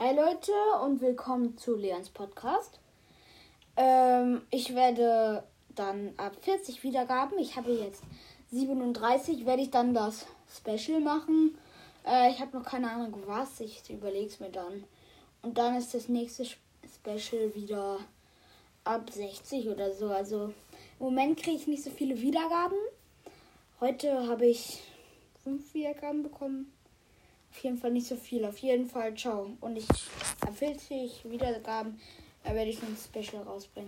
Hi Leute und willkommen zu Leons Podcast. Ähm, ich werde dann ab 40 Wiedergaben, ich habe jetzt 37, werde ich dann das Special machen. Äh, ich habe noch keine Ahnung was, ich überlege es mir dann. Und dann ist das nächste Special wieder ab 60 oder so. Also im Moment kriege ich nicht so viele Wiedergaben. Heute habe ich fünf Wiedergaben bekommen. Auf jeden Fall nicht so viel. Auf jeden Fall, ciao. Und ich ab 40 Wiedergaben werde ich ein Special rausbringen.